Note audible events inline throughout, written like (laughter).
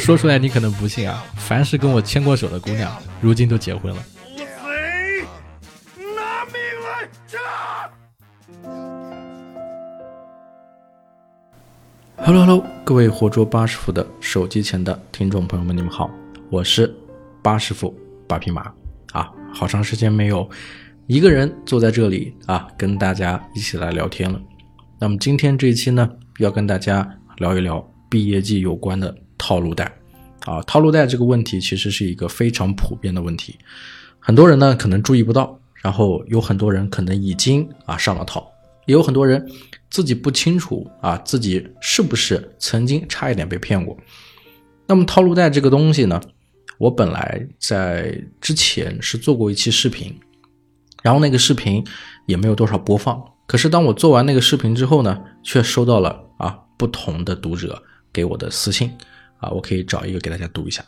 (laughs) 说出来你可能不信啊，凡是跟我牵过手的姑娘，如今都结婚了。贼，拿命来炸！Hello Hello，各位活捉八师傅的手机前的听众朋友们，你们好，我是八师傅八匹马啊，好长时间没有一个人坐在这里啊，跟大家一起来聊天了。那么今天这一期呢，要跟大家聊一聊毕业季有关的。套路贷，啊，套路贷这个问题其实是一个非常普遍的问题，很多人呢可能注意不到，然后有很多人可能已经啊上了套，也有很多人自己不清楚啊自己是不是曾经差一点被骗过。那么套路贷这个东西呢，我本来在之前是做过一期视频，然后那个视频也没有多少播放，可是当我做完那个视频之后呢，却收到了啊不同的读者给我的私信。啊，我可以找一个给大家读一下。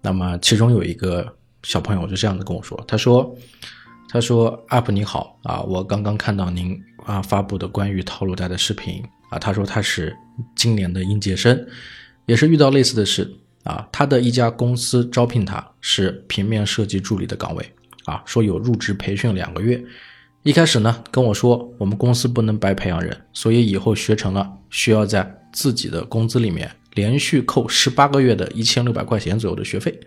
那么其中有一个小朋友就这样子跟我说，他说：“他说，UP 你好啊，我刚刚看到您啊发布的关于套路贷的视频啊，他说他是今年的应届生，也是遇到类似的事啊，他的一家公司招聘他是平面设计助理的岗位啊，说有入职培训两个月，一开始呢跟我说我们公司不能白培养人，所以以后学成了需要在自己的工资里面。”连续扣十八个月的一千六百块钱左右的学费，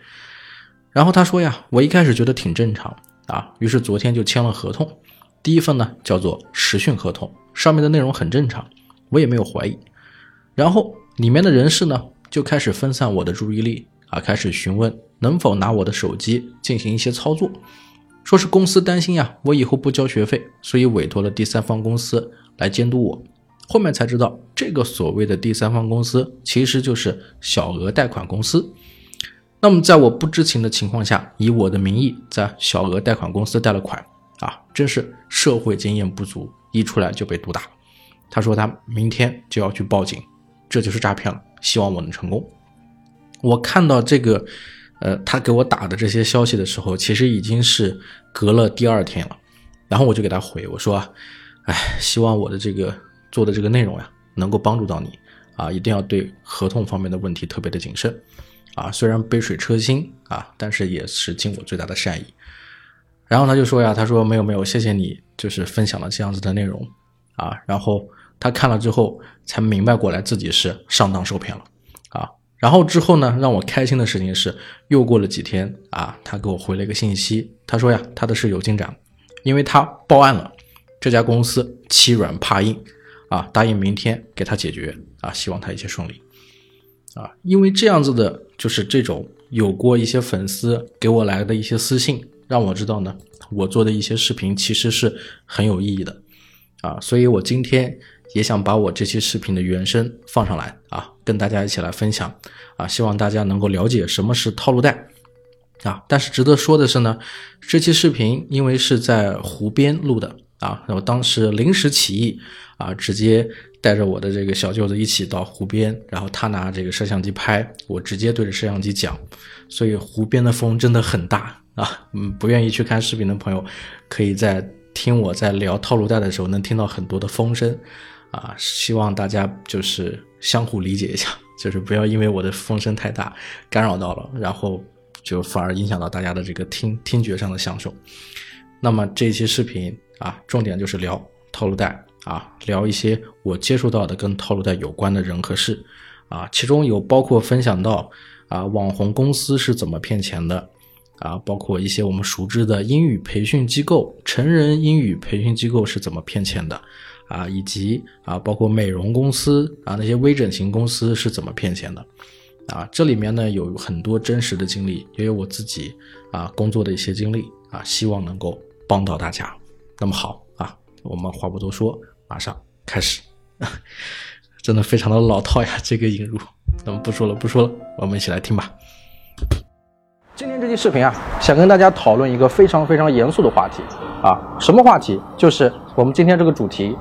然后他说呀，我一开始觉得挺正常啊，于是昨天就签了合同。第一份呢叫做实训合同，上面的内容很正常，我也没有怀疑。然后里面的人事呢就开始分散我的注意力啊，开始询问能否拿我的手机进行一些操作，说是公司担心呀，我以后不交学费，所以委托了第三方公司来监督我。后面才知道，这个所谓的第三方公司其实就是小额贷款公司。那么，在我不知情的情况下，以我的名义在小额贷款公司贷了款，啊，真是社会经验不足，一出来就被毒打。他说他明天就要去报警，这就是诈骗了。希望我能成功。我看到这个，呃，他给我打的这些消息的时候，其实已经是隔了第二天了。然后我就给他回我说，哎，希望我的这个。做的这个内容呀，能够帮助到你啊，一定要对合同方面的问题特别的谨慎啊。虽然杯水车薪啊，但是也是尽我最大的善意。然后他就说呀，他说没有没有，谢谢你，就是分享了这样子的内容啊。然后他看了之后才明白过来自己是上当受骗了啊。然后之后呢，让我开心的事情是，又过了几天啊，他给我回了一个信息，他说呀，他的事有进展，因为他报案了，这家公司欺软怕硬。啊，答应明天给他解决啊，希望他一切顺利啊，因为这样子的，就是这种有过一些粉丝给我来的一些私信，让我知道呢，我做的一些视频其实是很有意义的啊，所以我今天也想把我这期视频的原声放上来啊，跟大家一起来分享啊，希望大家能够了解什么是套路贷啊。但是值得说的是呢，这期视频因为是在湖边录的。啊，然后当时临时起意，啊，直接带着我的这个小舅子一起到湖边，然后他拿这个摄像机拍，我直接对着摄像机讲，所以湖边的风真的很大啊。嗯，不愿意去看视频的朋友，可以在听我在聊套路贷的时候，能听到很多的风声，啊，希望大家就是相互理解一下，(laughs) 就是不要因为我的风声太大干扰到了，然后就反而影响到大家的这个听听觉上的享受。那么这期视频。啊，重点就是聊套路贷啊，聊一些我接触到的跟套路贷有关的人和事啊，其中有包括分享到啊网红公司是怎么骗钱的啊，包括一些我们熟知的英语培训机构、成人英语培训机构是怎么骗钱的啊，以及啊包括美容公司啊那些微整形公司是怎么骗钱的啊，这里面呢有很多真实的经历，也有我自己啊工作的一些经历啊，希望能够帮到大家。那么好啊，我们话不多说，马上开始。(laughs) 真的非常的老套呀，这个引入。那么不说了，不说了，我们一起来听吧。今天这期视频啊，想跟大家讨论一个非常非常严肃的话题啊，什么话题？就是我们今天这个主题：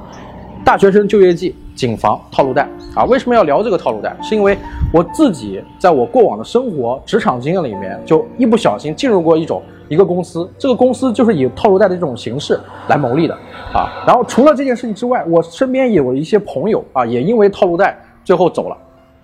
大学生就业季，谨防套路贷啊。为什么要聊这个套路贷？是因为我自己在我过往的生活、职场经验里面，就一不小心进入过一种。一个公司，这个公司就是以套路贷的这种形式来牟利的啊。然后除了这件事情之外，我身边也有一些朋友啊，也因为套路贷最后走了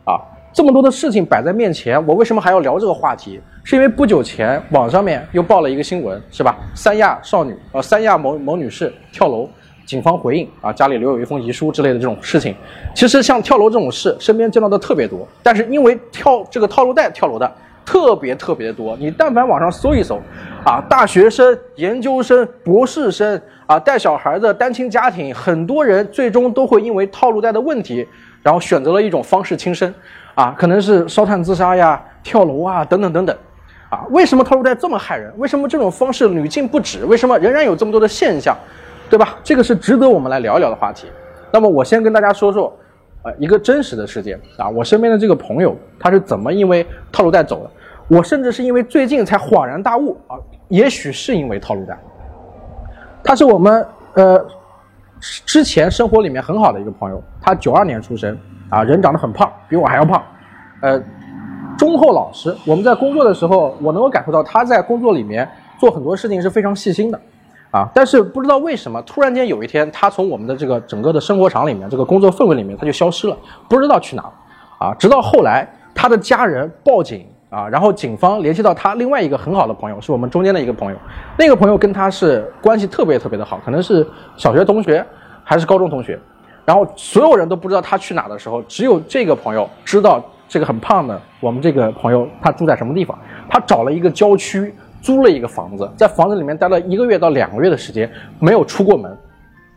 啊。这么多的事情摆在面前，我为什么还要聊这个话题？是因为不久前网上面又报了一个新闻，是吧？三亚少女，呃，三亚某某女士跳楼，警方回应啊，家里留有一封遗书之类的这种事情。其实像跳楼这种事，身边见到的特别多，但是因为跳这个套路贷跳楼的特别特别多，你但凡网上搜一搜，啊，大学生、研究生、博士生啊，带小孩的单亲家庭，很多人最终都会因为套路贷的问题，然后选择了一种方式轻生。啊，可能是烧炭自杀呀、跳楼啊，等等等等，啊，为什么套路贷这么害人？为什么这种方式屡禁不止？为什么仍然有这么多的现象，对吧？这个是值得我们来聊一聊的话题。那么我先跟大家说说，呃，一个真实的事件啊，我身边的这个朋友他是怎么因为套路贷走的？我甚至是因为最近才恍然大悟啊，也许是因为套路贷。他是我们呃之前生活里面很好的一个朋友，他九二年出生。啊，人长得很胖，比我还要胖，呃，忠厚老实。我们在工作的时候，我能够感受到他在工作里面做很多事情是非常细心的，啊，但是不知道为什么，突然间有一天，他从我们的这个整个的生活场里面，这个工作氛围里面，他就消失了，不知道去哪了，啊，直到后来他的家人报警，啊，然后警方联系到他另外一个很好的朋友，是我们中间的一个朋友，那个朋友跟他是关系特别特别的好，可能是小学同学还是高中同学。然后所有人都不知道他去哪的时候，只有这个朋友知道这个很胖的我们这个朋友他住在什么地方。他找了一个郊区租了一个房子，在房子里面待了一个月到两个月的时间，没有出过门，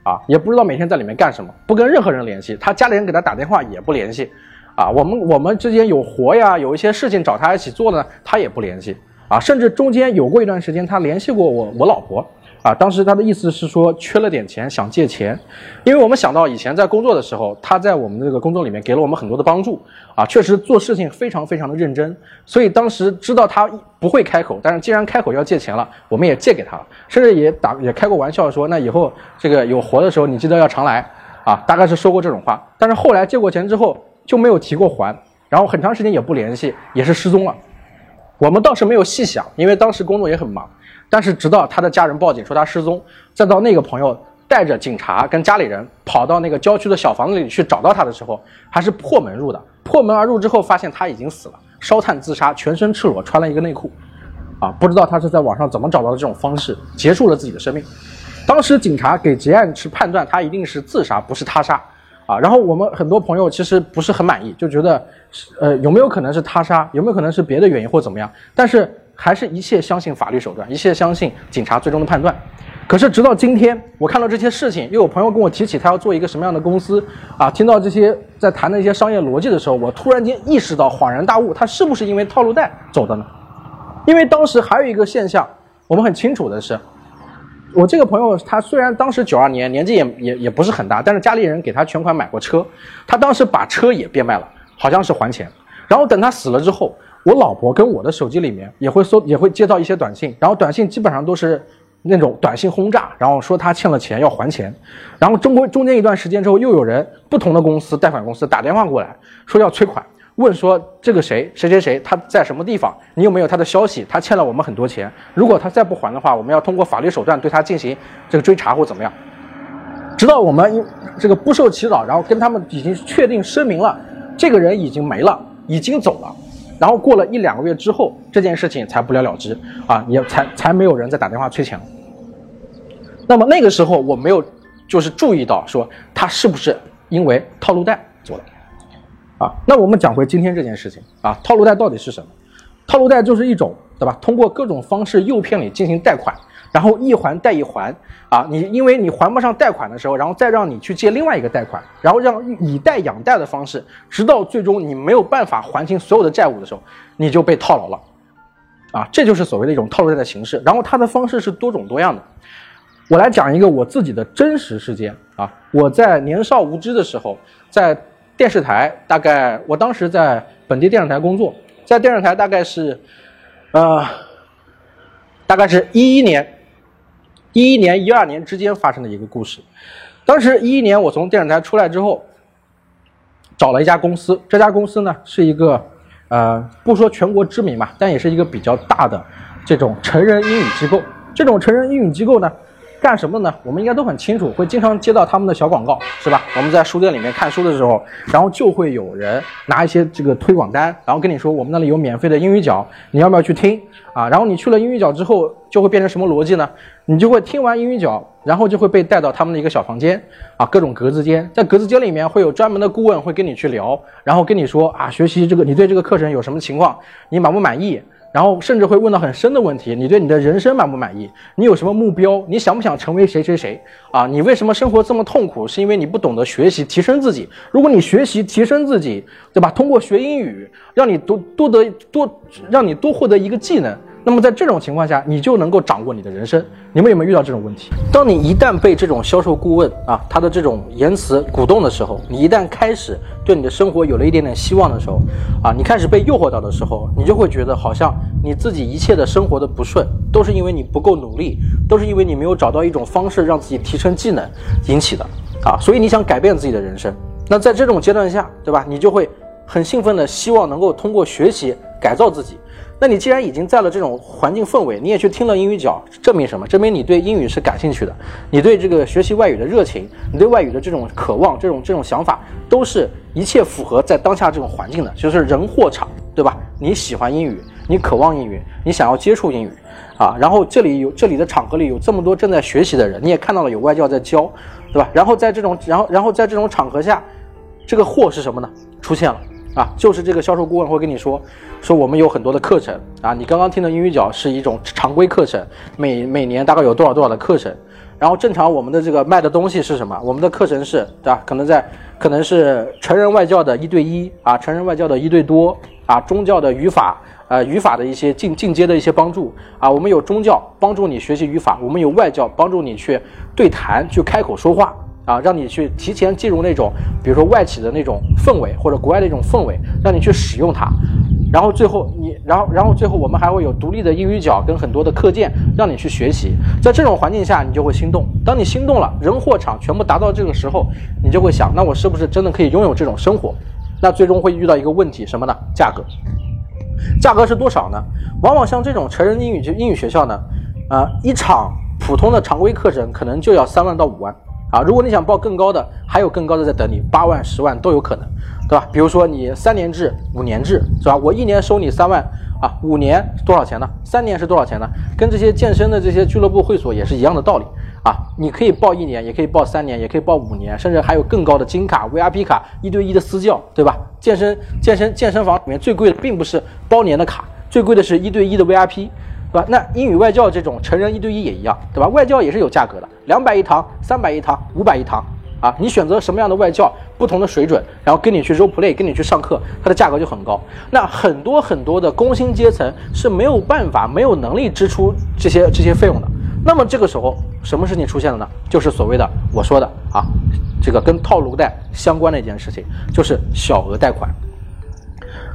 啊，也不知道每天在里面干什么，不跟任何人联系。他家里人给他打电话也不联系，啊，我们我们之间有活呀，有一些事情找他一起做呢，他也不联系，啊，甚至中间有过一段时间他联系过我我老婆。啊，当时他的意思是说缺了点钱，想借钱，因为我们想到以前在工作的时候，他在我们这个工作里面给了我们很多的帮助，啊，确实做事情非常非常的认真，所以当时知道他不会开口，但是既然开口要借钱了，我们也借给他了，甚至也打也开过玩笑说，那以后这个有活的时候你记得要常来，啊，大概是说过这种话，但是后来借过钱之后就没有提过还，然后很长时间也不联系，也是失踪了，我们倒是没有细想，因为当时工作也很忙。但是直到他的家人报警说他失踪，再到那个朋友带着警察跟家里人跑到那个郊区的小房子里去找到他的时候，还是破门入的。破门而入之后，发现他已经死了，烧炭自杀，全身赤裸，穿了一个内裤。啊，不知道他是在网上怎么找到的这种方式，结束了自己的生命。当时警察给结案是判断他一定是自杀，不是他杀。啊，然后我们很多朋友其实不是很满意，就觉得，呃，有没有可能是他杀？有没有可能是别的原因或怎么样？但是。还是一切相信法律手段，一切相信警察最终的判断。可是直到今天，我看到这些事情，又有朋友跟我提起他要做一个什么样的公司啊，听到这些在谈的一些商业逻辑的时候，我突然间意识到，恍然大悟，他是不是因为套路贷走的呢？因为当时还有一个现象，我们很清楚的是，我这个朋友他虽然当时九二年年纪也也也不是很大，但是家里人给他全款买过车，他当时把车也变卖了，好像是还钱，然后等他死了之后。我老婆跟我的手机里面也会搜，也会接到一些短信，然后短信基本上都是那种短信轰炸，然后说他欠了钱要还钱，然后中国中间一段时间之后，又有人不同的公司贷款公司打电话过来，说要催款，问说这个谁谁谁谁他在什么地方，你有没有他的消息？他欠了我们很多钱，如果他再不还的话，我们要通过法律手段对他进行这个追查或怎么样，直到我们这个不受其扰，然后跟他们已经确定声明了，这个人已经没了，已经走了。然后过了一两个月之后，这件事情才不了了之啊，也才才没有人再打电话催钱。那么那个时候我没有就是注意到说他是不是因为套路贷做的啊？那我们讲回今天这件事情啊，套路贷到底是什么？套路贷就是一种对吧？通过各种方式诱骗你进行贷款。然后一还贷一还啊，你因为你还不上贷款的时候，然后再让你去借另外一个贷款，然后让以贷养贷的方式，直到最终你没有办法还清所有的债务的时候，你就被套牢了，啊，这就是所谓的一种套路贷的形式。然后它的方式是多种多样的。我来讲一个我自己的真实事件啊，我在年少无知的时候，在电视台，大概我当时在本地电视台工作，在电视台大概是，呃，大概是一一年。一一年、一二年之间发生的一个故事。当时一一年，我从电视台出来之后，找了一家公司。这家公司呢，是一个呃，不说全国知名吧，但也是一个比较大的这种成人英语机构。这种成人英语机构呢，干什么呢？我们应该都很清楚，会经常接到他们的小广告，是吧？我们在书店里面看书的时候，然后就会有人拿一些这个推广单，然后跟你说我们那里有免费的英语角，你要不要去听啊？然后你去了英语角之后，就会变成什么逻辑呢？你就会听完英语角，然后就会被带到他们的一个小房间啊，各种格子间，在格子间里面会有专门的顾问会跟你去聊，然后跟你说啊，学习这个你对这个课程有什么情况，你满不满意？然后甚至会问到很深的问题，你对你的人生满不满意？你有什么目标？你想不想成为谁谁谁啊？你为什么生活这么痛苦？是因为你不懂得学习提升自己。如果你学习提升自己，对吧？通过学英语，让你多多得多，让你多获得一个技能。那么在这种情况下，你就能够掌握你的人生。你们有没有遇到这种问题？当你一旦被这种销售顾问啊，他的这种言辞鼓动的时候，你一旦开始对你的生活有了一点点希望的时候，啊，你开始被诱惑到的时候，你就会觉得好像你自己一切的生活的不顺，都是因为你不够努力，都是因为你没有找到一种方式让自己提升技能引起的啊。所以你想改变自己的人生，那在这种阶段下，对吧？你就会很兴奋的希望能够通过学习改造自己。那你既然已经在了这种环境氛围，你也去听了英语角，证明什么？证明你对英语是感兴趣的，你对这个学习外语的热情，你对外语的这种渴望，这种这种想法，都是一切符合在当下这种环境的，就是人货场，对吧？你喜欢英语，你渴望英语，你想要接触英语，啊，然后这里有这里的场合里有这么多正在学习的人，你也看到了有外教在教，对吧？然后在这种然后然后在这种场合下，这个货是什么呢？出现了。啊，就是这个销售顾问会跟你说，说我们有很多的课程啊，你刚刚听的英语角是一种常规课程，每每年大概有多少多少的课程，然后正常我们的这个卖的东西是什么？我们的课程是，对吧？可能在可能是成人外教的一对一啊，成人外教的一对多啊，宗教的语法，呃，语法的一些进进阶的一些帮助啊，我们有宗教帮助你学习语法，我们有外教帮助你去对谈，去开口说话。啊，让你去提前进入那种，比如说外企的那种氛围，或者国外的一种氛围，让你去使用它，然后最后你，然后然后最后我们还会有独立的英语角跟很多的课件让你去学习，在这种环境下，你就会心动。当你心动了，人货场全部达到这个时候，你就会想，那我是不是真的可以拥有这种生活？那最终会遇到一个问题，什么呢？价格，价格是多少呢？往往像这种成人英语就英语学校呢，呃，一场普通的常规课程可能就要三万到五万。啊，如果你想报更高的，还有更高的在等你，八万、十万都有可能，对吧？比如说你三年制、五年制，是吧？我一年收你三万，啊，五年多少钱呢？三年是多少钱呢？跟这些健身的这些俱乐部会所也是一样的道理啊。你可以报一年，也可以报三年，也可以报五年，甚至还有更高的金卡、VIP 卡、一对一的私教，对吧？健身、健身、健身房里面最贵的并不是包年的卡，最贵的是一对一的 VIP。对吧？那英语外教这种成人一对一也一样，对吧？外教也是有价格的，两百一堂、三百一堂、五百一堂啊。你选择什么样的外教，不同的水准，然后跟你去 role play，跟你去上课，它的价格就很高。那很多很多的工薪阶层是没有办法、没有能力支出这些这些费用的。那么这个时候，什么事情出现了呢？就是所谓的我说的啊，这个跟套路贷相关的一件事情，就是小额贷款。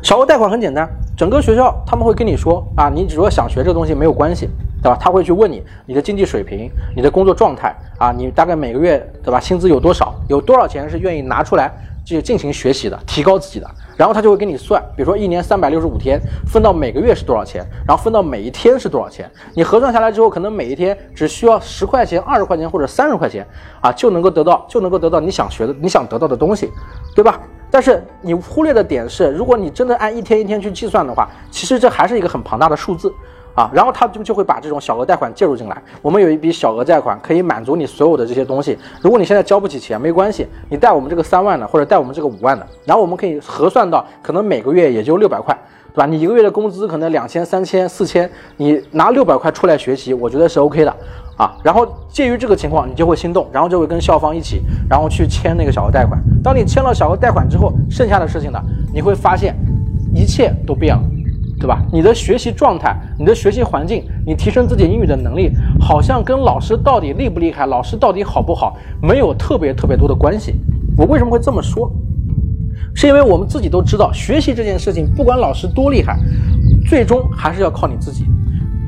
小额贷款很简单，整个学校他们会跟你说啊，你如果想学这个东西没有关系，对吧？他会去问你你的经济水平、你的工作状态啊，你大概每个月对吧？薪资有多少？有多少钱是愿意拿出来去进行学习的、提高自己的？然后他就会给你算，比如说一年三百六十五天，分到每个月是多少钱，然后分到每一天是多少钱。你核算下来之后，可能每一天只需要十块钱、二十块钱或者三十块钱啊，就能够得到就能够得到你想学的、你想得到的东西，对吧？但是你忽略的点是，如果你真的按一天一天去计算的话，其实这还是一个很庞大的数字啊。然后他就就会把这种小额贷款介入进来。我们有一笔小额贷款可以满足你所有的这些东西。如果你现在交不起钱，没关系，你贷我们这个三万的，或者贷我们这个五万的，然后我们可以核算到可能每个月也就六百块，对吧？你一个月的工资可能两千、三千、四千，你拿六百块出来学习，我觉得是 OK 的。啊，然后介于这个情况，你就会心动，然后就会跟校方一起，然后去签那个小额贷款。当你签了小额贷款之后，剩下的事情呢，你会发现一切都变了，对吧？你的学习状态，你的学习环境，你提升自己英语的能力，好像跟老师到底厉不厉害，老师到底好不好，没有特别特别多的关系。我为什么会这么说？是因为我们自己都知道，学习这件事情，不管老师多厉害，最终还是要靠你自己。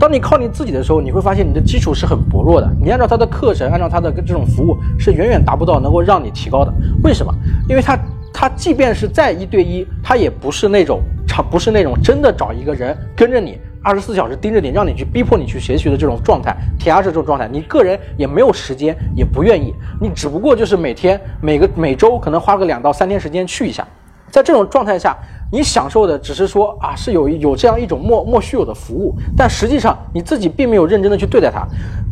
当你靠你自己的时候，你会发现你的基础是很薄弱的。你按照他的课程，按照他的这种服务，是远远达不到能够让你提高的。为什么？因为他他即便是再一对一，他也不是那种，他不是那种真的找一个人跟着你二十四小时盯着你，让你去逼迫你去学习的这种状态，填鸭式这种状态，你个人也没有时间，也不愿意，你只不过就是每天每个每周可能花个两到三天时间去一下，在这种状态下，你享受的只是说啊是有有这样一种莫莫须有的服务，但实际上你自己并没有认真的去对待它，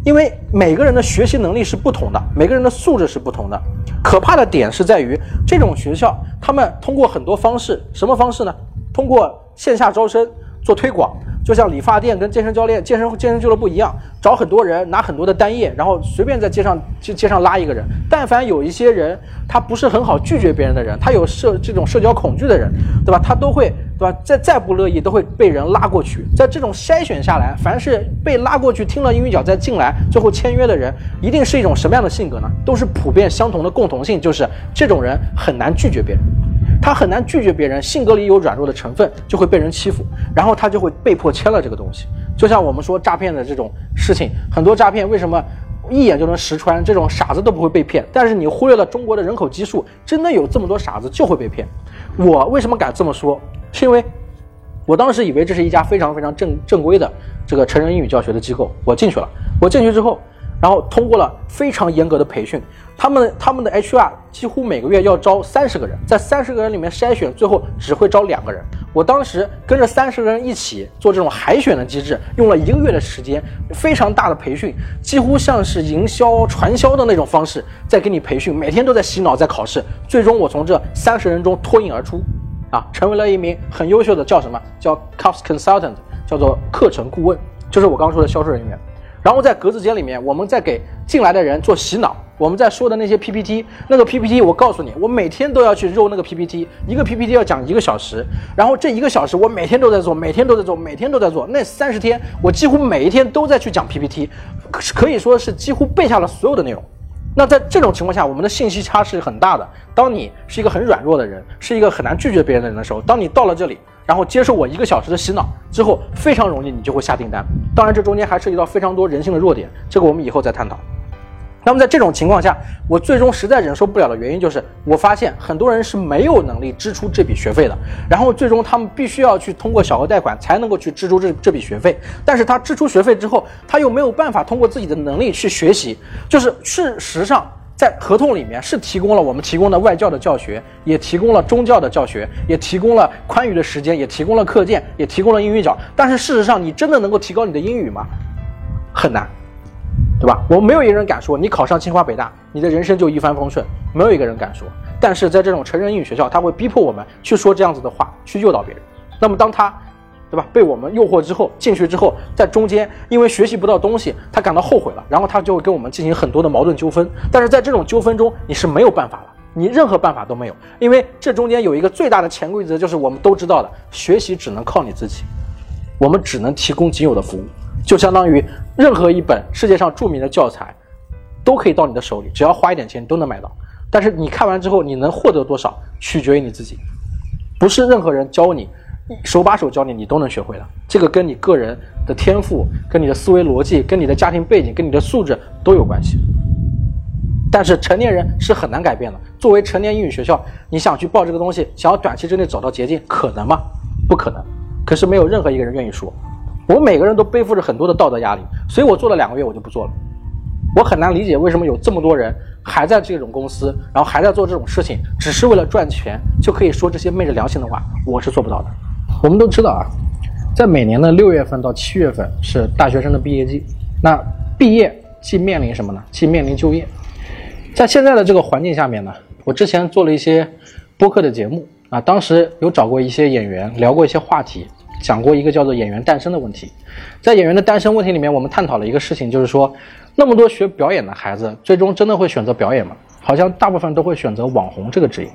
因为每个人的学习能力是不同的，每个人的素质是不同的。可怕的点是在于这种学校，他们通过很多方式，什么方式呢？通过线下招生做推广，就像理发店跟健身教练、健身健身俱乐部一样，找很多人拿很多的单页，然后随便在街上街街上拉一个人。但凡有一些人他不是很好拒绝别人的人，他有社这种社交恐惧的人，对吧？他都会对吧？再再不乐意都会被人拉过去。在这种筛选下来，凡是被拉过去听了英语角再进来，最后签约的人，一定是一种什么样的性格呢？都是普遍相同的共同性，就是这种人很难拒绝别人。他很难拒绝别人，性格里有软弱的成分，就会被人欺负，然后他就会被迫签了这个东西。就像我们说诈骗的这种事情，很多诈骗为什么一眼就能识穿？这种傻子都不会被骗，但是你忽略了中国的人口基数，真的有这么多傻子就会被骗。我为什么敢这么说？是因为我当时以为这是一家非常非常正正规的这个成人英语教学的机构，我进去了。我进去之后。然后通过了非常严格的培训，他们他们的 HR 几乎每个月要招三十个人，在三十个人里面筛选，最后只会招两个人。我当时跟着三十个人一起做这种海选的机制，用了一个月的时间，非常大的培训，几乎像是营销传销的那种方式在给你培训，每天都在洗脑，在考试。最终我从这三十人中脱颖而出，啊，成为了一名很优秀的叫什么叫 cost consultant，叫做课程顾问，就是我刚说的销售人员。然后在格子间里面，我们在给进来的人做洗脑。我们在说的那些 PPT，那个 PPT，我告诉你，我每天都要去揉那个 PPT，一个 PPT 要讲一个小时，然后这一个小时我每天都在做，每天都在做，每天都在做。那三十天，我几乎每一天都在去讲 PPT，可以说是几乎背下了所有的内容。那在这种情况下，我们的信息差是很大的。当你是一个很软弱的人，是一个很难拒绝别人的人的时候，当你到了这里。然后接受我一个小时的洗脑之后，非常容易你就会下订单。当然，这中间还涉及到非常多人性的弱点，这个我们以后再探讨。那么在这种情况下，我最终实在忍受不了的原因就是，我发现很多人是没有能力支出这笔学费的。然后最终他们必须要去通过小额贷款才能够去支出这这笔学费。但是他支出学费之后，他又没有办法通过自己的能力去学习，就是事实上。在合同里面是提供了我们提供的外教的教学，也提供了中教的教学，也提供了宽裕的时间，也提供了课件，也提供了英语角。但是事实上，你真的能够提高你的英语吗？很难，对吧？我们没有一个人敢说你考上清华北大，你的人生就一帆风顺，没有一个人敢说。但是在这种成人英语学校，他会逼迫我们去说这样子的话，去诱导别人。那么当他。对吧？被我们诱惑之后进去之后，在中间因为学习不到东西，他感到后悔了，然后他就会跟我们进行很多的矛盾纠纷。但是在这种纠纷中，你是没有办法了，你任何办法都没有，因为这中间有一个最大的潜规则，就是我们都知道的，学习只能靠你自己，我们只能提供仅有的服务，就相当于任何一本世界上著名的教材，都可以到你的手里，只要花一点钱都能买到。但是你看完之后，你能获得多少，取决于你自己，不是任何人教你。手把手教你，你都能学会的。这个跟你个人的天赋、跟你的思维逻辑、跟你的家庭背景、跟你的素质都有关系。但是成年人是很难改变的。作为成年英语学校，你想去报这个东西，想要短期之内找到捷径，可能吗？不可能。可是没有任何一个人愿意说。我们每个人都背负着很多的道德压力，所以我做了两个月，我就不做了。我很难理解为什么有这么多人还在这种公司，然后还在做这种事情，只是为了赚钱，就可以说这些昧着良心的话。我是做不到的。我们都知道啊，在每年的六月份到七月份是大学生的毕业季。那毕业既面临什么呢？既面临就业。在现在的这个环境下面呢，我之前做了一些播客的节目啊，当时有找过一些演员聊过一些话题，讲过一个叫做演员诞生的问题。在演员的诞生问题里面，我们探讨了一个事情，就是说，那么多学表演的孩子，最终真的会选择表演吗？好像大部分都会选择网红这个职业。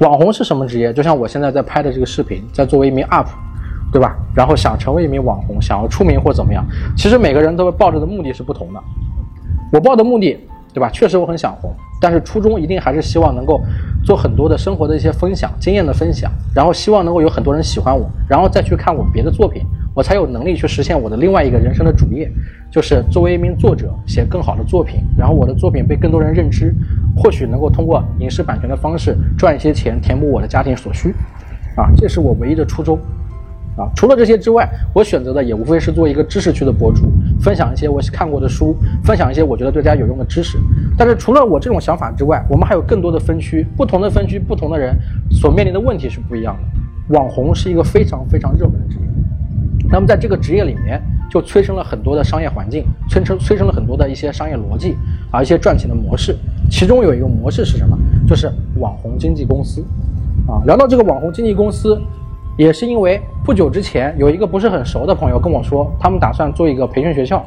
网红是什么职业？就像我现在在拍的这个视频，在作为一名 UP，对吧？然后想成为一名网红，想要出名或怎么样，其实每个人都会抱着的目的是不同的。我抱的目的，对吧？确实我很想红，但是初衷一定还是希望能够做很多的生活的一些分享、经验的分享，然后希望能够有很多人喜欢我，然后再去看我别的作品，我才有能力去实现我的另外一个人生的主业，就是作为一名作者写更好的作品，然后我的作品被更多人认知。或许能够通过影视版权的方式赚一些钱，填补我的家庭所需，啊，这是我唯一的初衷。啊。除了这些之外，我选择的也无非是做一个知识区的博主，分享一些我看过的书，分享一些我觉得对大家有用的知识。但是除了我这种想法之外，我们还有更多的分区，不同的分区，不同的人所面临的问题是不一样的。网红是一个非常非常热门的职业，那么在这个职业里面，就催生了很多的商业环境，催生催生了很多的一些商业逻辑啊，一些赚钱的模式。其中有一个模式是什么？就是网红经纪公司。啊，聊到这个网红经纪公司，也是因为不久之前有一个不是很熟的朋友跟我说，他们打算做一个培训学校，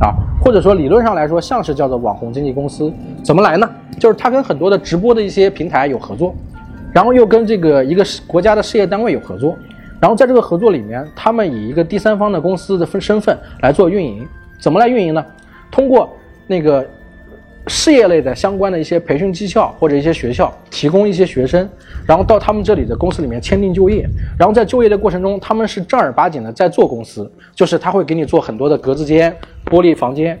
啊，或者说理论上来说像是叫做网红经纪公司。怎么来呢？就是他跟很多的直播的一些平台有合作，然后又跟这个一个国家的事业单位有合作，然后在这个合作里面，他们以一个第三方的公司的分身份来做运营。怎么来运营呢？通过那个。事业类的相关的一些培训技巧或者一些学校提供一些学生，然后到他们这里的公司里面签订就业，然后在就业的过程中，他们是正儿八经的在做公司，就是他会给你做很多的格子间、玻璃房间，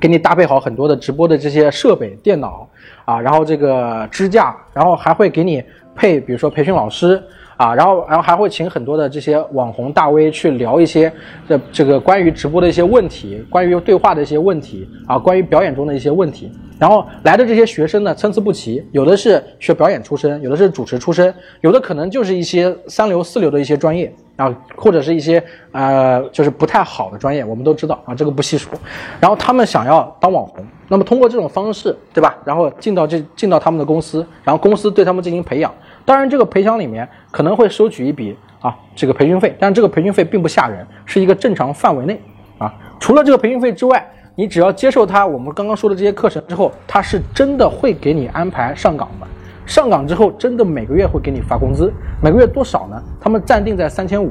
给你搭配好很多的直播的这些设备、电脑啊，然后这个支架，然后还会给你配，比如说培训老师。啊，然后，然后还会请很多的这些网红大 V 去聊一些的这个关于直播的一些问题，关于对话的一些问题啊，关于表演中的一些问题。然后来的这些学生呢，参差不齐，有的是学表演出身，有的是主持出身，有的可能就是一些三流四流的一些专业啊，或者是一些呃，就是不太好的专业，我们都知道啊，这个不细说。然后他们想要当网红，那么通过这种方式，对吧？然后进到这进到他们的公司，然后公司对他们进行培养。当然，这个培养里面可能会收取一笔啊，这个培训费，但这个培训费并不吓人，是一个正常范围内啊。除了这个培训费之外，你只要接受他我们刚刚说的这些课程之后，他是真的会给你安排上岗的。上岗之后，真的每个月会给你发工资，每个月多少呢？他们暂定在三千五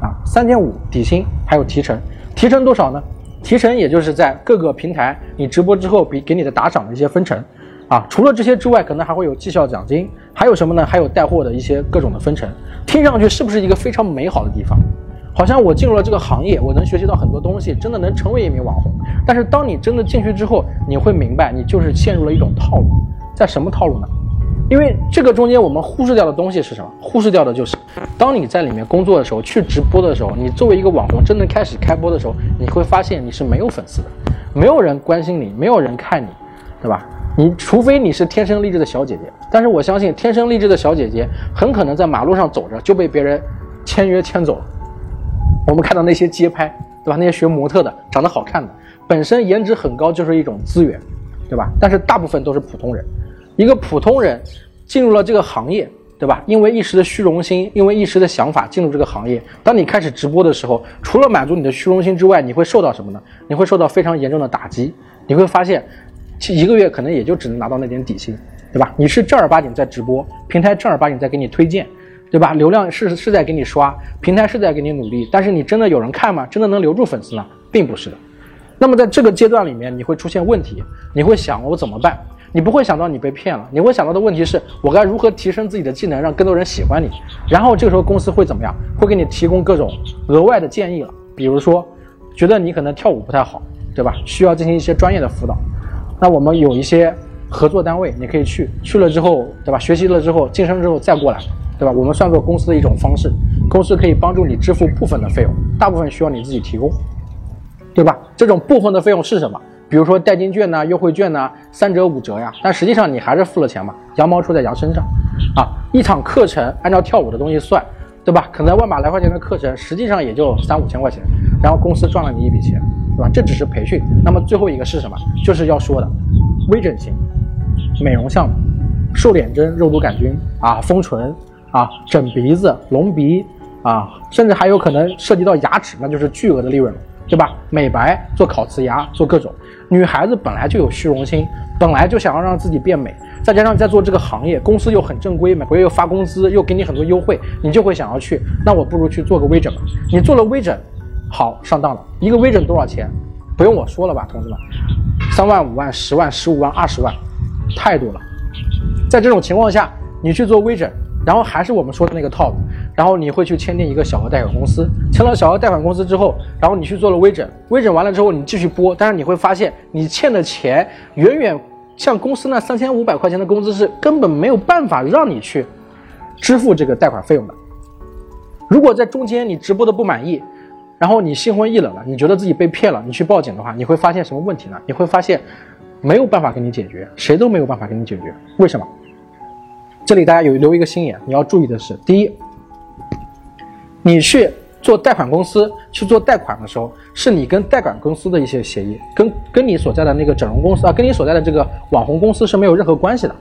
啊，三千五底薪还有提成，提成多少呢？提成也就是在各个平台你直播之后比给你的打赏的一些分成。啊，除了这些之外，可能还会有绩效奖金，还有什么呢？还有带货的一些各种的分成。听上去是不是一个非常美好的地方？好像我进入了这个行业，我能学习到很多东西，真的能成为一名网红。但是当你真的进去之后，你会明白，你就是陷入了一种套路。在什么套路呢？因为这个中间我们忽视掉的东西是什么？忽视掉的就是，当你在里面工作的时候，去直播的时候，你作为一个网红真的开始开播的时候，你会发现你是没有粉丝的，没有人关心你，没有人看你，对吧？你除非你是天生丽质的小姐姐，但是我相信天生丽质的小姐姐很可能在马路上走着就被别人签约签走了。我们看到那些街拍，对吧？那些学模特的，长得好看的，本身颜值很高就是一种资源，对吧？但是大部分都是普通人。一个普通人进入了这个行业，对吧？因为一时的虚荣心，因为一时的想法进入这个行业。当你开始直播的时候，除了满足你的虚荣心之外，你会受到什么呢？你会受到非常严重的打击。你会发现。一个月可能也就只能拿到那点底薪，对吧？你是正儿八经在直播，平台正儿八经在给你推荐，对吧？流量是是在给你刷，平台是在给你努力，但是你真的有人看吗？真的能留住粉丝吗？并不是的。那么在这个阶段里面，你会出现问题，你会想我怎么办？你不会想到你被骗了，你会想到的问题是我该如何提升自己的技能，让更多人喜欢你？然后这个时候公司会怎么样？会给你提供各种额外的建议了，比如说觉得你可能跳舞不太好，对吧？需要进行一些专业的辅导。那我们有一些合作单位，你可以去，去了之后，对吧？学习了之后，晋升之后再过来，对吧？我们算作公司的一种方式，公司可以帮助你支付部分的费用，大部分需要你自己提供，对吧？这种部分的费用是什么？比如说代金券呐、优惠券呐、三折五折呀，但实际上你还是付了钱嘛，羊毛出在羊身上，啊，一场课程按照跳舞的东西算，对吧？可能万把来块钱的课程，实际上也就三五千块钱，然后公司赚了你一笔钱。这只是培训。那么最后一个是什么？就是要说的微整形、美容项目、瘦脸针、肉毒杆菌啊、丰唇啊、整鼻子、隆鼻啊，甚至还有可能涉及到牙齿，那就是巨额的利润了，对吧？美白、做烤瓷牙、做各种。女孩子本来就有虚荣心，本来就想要让自己变美，再加上在做这个行业，公司又很正规，每个月又发工资，又给你很多优惠，你就会想要去。那我不如去做个微整吧。你做了微整。好上当了，一个微整多少钱？不用我说了吧，同志们，三万、五万、十万、十五万、二十万，太多了。在这种情况下，你去做微整，然后还是我们说的那个套路，然后你会去签订一个小额贷款公司，签了小额贷款公司之后，然后你去做了微整，微整完了之后你继续播，但是你会发现你欠的钱远远像公司那三千五百块钱的工资是根本没有办法让你去支付这个贷款费用的。如果在中间你直播的不满意，然后你心灰意冷了，你觉得自己被骗了，你去报警的话，你会发现什么问题呢？你会发现没有办法给你解决，谁都没有办法给你解决。为什么？这里大家有留一个心眼，你要注意的是，第一，你去做贷款公司去做贷款的时候，是你跟贷款公司的一些协议，跟跟你所在的那个整容公司啊，跟你所在的这个网红公司是没有任何关系的。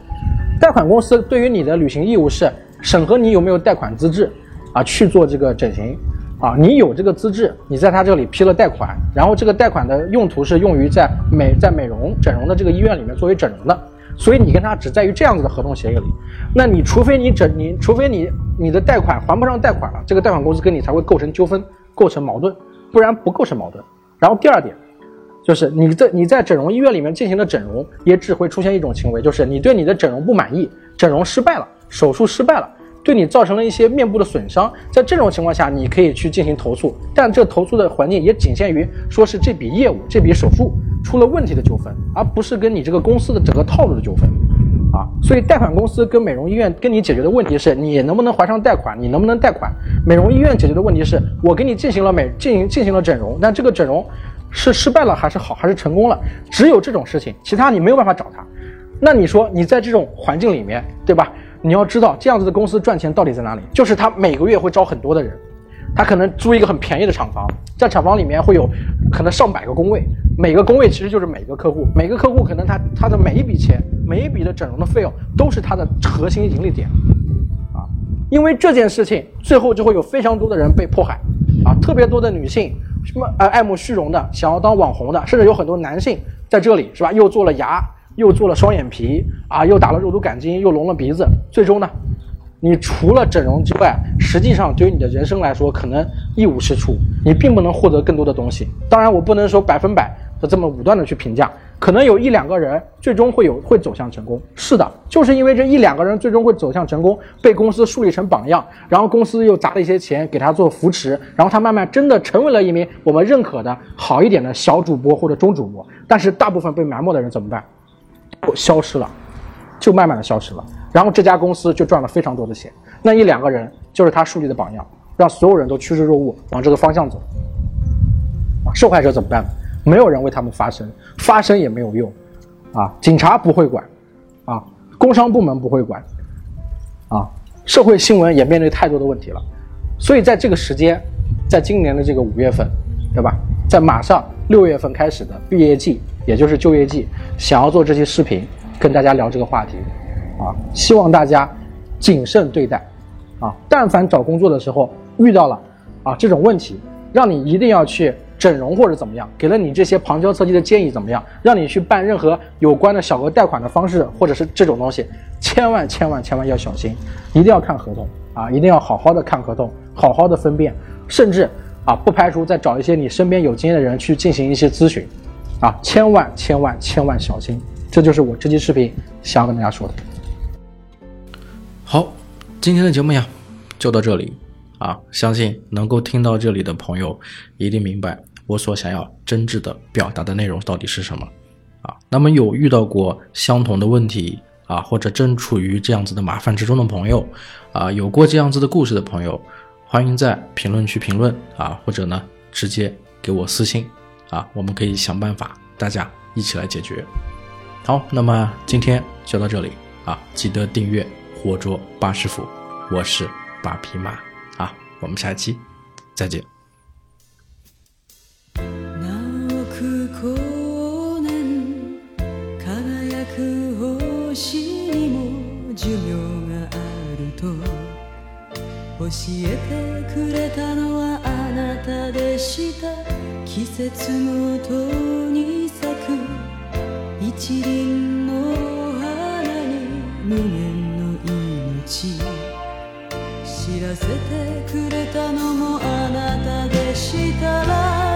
贷款公司对于你的履行义务是审核你有没有贷款资质啊，去做这个整形啊，你有这个资质，你在他这里批了贷款，然后这个贷款的用途是用于在美在美容整容的这个医院里面作为整容的。所以你跟他只在于这样子的合同协议里，那你除非你整你，除非你你的贷款还不上贷款了，这个贷款公司跟你才会构成纠纷，构成矛盾，不然不构成矛盾。然后第二点，就是你在你在整容医院里面进行的整容，也只会出现一种行为，就是你对你的整容不满意，整容失败了，手术失败了，对你造成了一些面部的损伤，在这种情况下，你可以去进行投诉，但这投诉的环境也仅限于说是这笔业务这笔手术。出了问题的纠纷，而不是跟你这个公司的整个套路的纠纷，啊，所以贷款公司跟美容医院跟你解决的问题是你能不能还上贷款，你能不能贷款？美容医院解决的问题是我给你进行了美进行进行了整容，但这个整容是失败了还是好还是成功了？只有这种事情，其他你没有办法找他。那你说你在这种环境里面，对吧？你要知道这样子的公司赚钱到底在哪里？就是他每个月会招很多的人。他可能租一个很便宜的厂房，在厂房里面会有可能上百个工位，每个工位其实就是每个客户，每个客户可能他他的每一笔钱，每一笔的整容的费用都是他的核心盈利点，啊，因为这件事情最后就会有非常多的人被迫害，啊，特别多的女性什么呃爱慕虚荣的，想要当网红的，甚至有很多男性在这里是吧，又做了牙，又做了双眼皮，啊，又打了肉毒杆菌，又隆了鼻子，最终呢？你除了整容之外，实际上对于你的人生来说，可能一无是处，你并不能获得更多的东西。当然，我不能说百分百的这么武断的去评价，可能有一两个人最终会有会走向成功。是的，就是因为这一两个人最终会走向成功，被公司树立成榜样，然后公司又砸了一些钱给他做扶持，然后他慢慢真的成为了一名我们认可的好一点的小主播或者中主播。但是大部分被埋没的人怎么办？消失了，就慢慢的消失了。然后这家公司就赚了非常多的钱，那一两个人就是他树立的榜样，让所有人都趋之若鹜往这个方向走。啊，受害者怎么办？没有人为他们发声，发声也没有用，啊，警察不会管，啊，工商部门不会管，啊，社会新闻也面对太多的问题了，所以在这个时间，在今年的这个五月份，对吧？在马上六月份开始的毕业季，也就是就业季，想要做这些视频，跟大家聊这个话题。啊，希望大家谨慎对待，啊，但凡找工作的时候遇到了啊这种问题，让你一定要去整容或者怎么样，给了你这些旁敲侧击的建议怎么样，让你去办任何有关的小额贷款的方式或者是这种东西，千万千万千万要小心，一定要看合同啊，一定要好好的看合同，好好的分辨，甚至啊不排除再找一些你身边有经验的人去进行一些咨询，啊，千万千万千万小心，这就是我这期视频想要跟大家说的。好，今天的节目呀，就到这里啊！相信能够听到这里的朋友，一定明白我所想要真挚的表达的内容到底是什么啊。那么有遇到过相同的问题啊，或者正处于这样子的麻烦之中的朋友啊，有过这样子的故事的朋友，欢迎在评论区评论啊，或者呢直接给我私信啊，我们可以想办法，大家一起来解决。好，那么今天就到这里啊，记得订阅。活捉八师傅，我是八匹马啊，我们下期再见。教えてくれたのはあなたでした 季節ごとに咲く一輪の花に無限の命。知らせてくれたのもあなたでしたら